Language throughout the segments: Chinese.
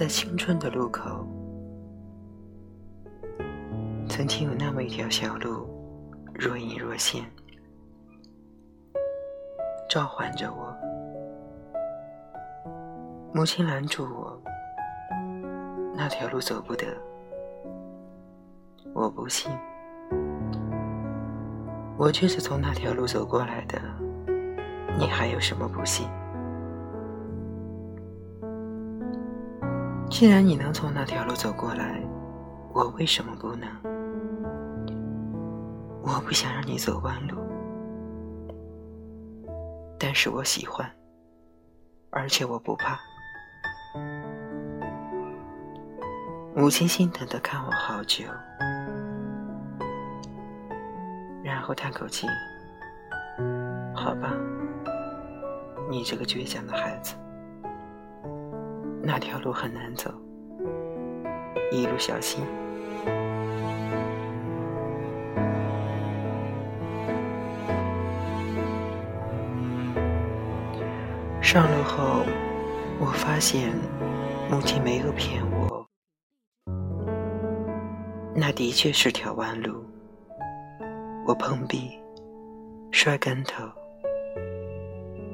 在青春的路口，曾经有那么一条小路，若隐若现，召唤着我。母亲拦住我，那条路走不得。我不信，我却是从那条路走过来的。你还有什么不信？既然你能从那条路走过来，我为什么不能？我不想让你走弯路，但是我喜欢，而且我不怕。母亲心疼的看我好久，然后叹口气：“好吧，你这个倔强的孩子。”那条路很难走，一路小心。上路后，我发现母亲没有骗我，那的确是条弯路。我碰壁，摔跟头，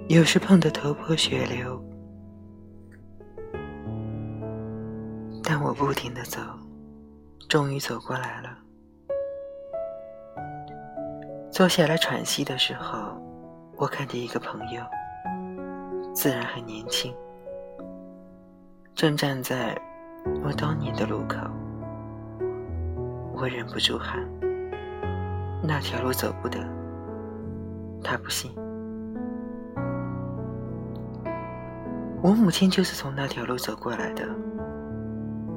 有时碰得头破血流。但我不停的走，终于走过来了。坐下来喘息的时候，我看见一个朋友，自然很年轻，正站在我当年的路口。我忍不住喊：“那条路走不得。”他不信。我母亲就是从那条路走过来的。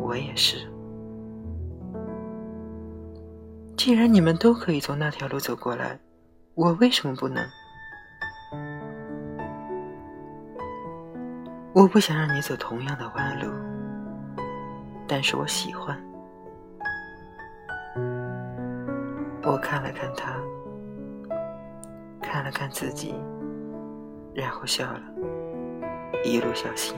我也是。既然你们都可以从那条路走过来，我为什么不能？我不想让你走同样的弯路，但是我喜欢。我看了看他，看了看自己，然后笑了，一路小心。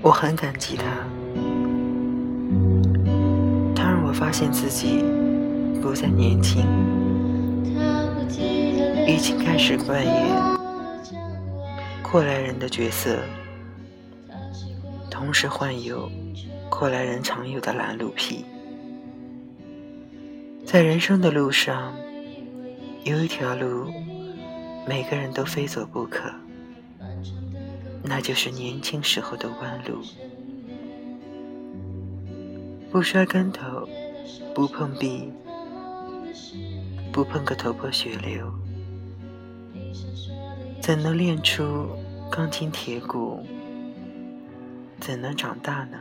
我很感激他，他让我发现自己不再年轻，已经开始扮演过来人的角色，同时患有过来人常有的拦路癖。在人生的路上，有一条路，每个人都非走不可。那就是年轻时候的弯路。不摔跟头不碰壁不碰个头破血流。怎能练出钢筋铁骨？怎能长大呢？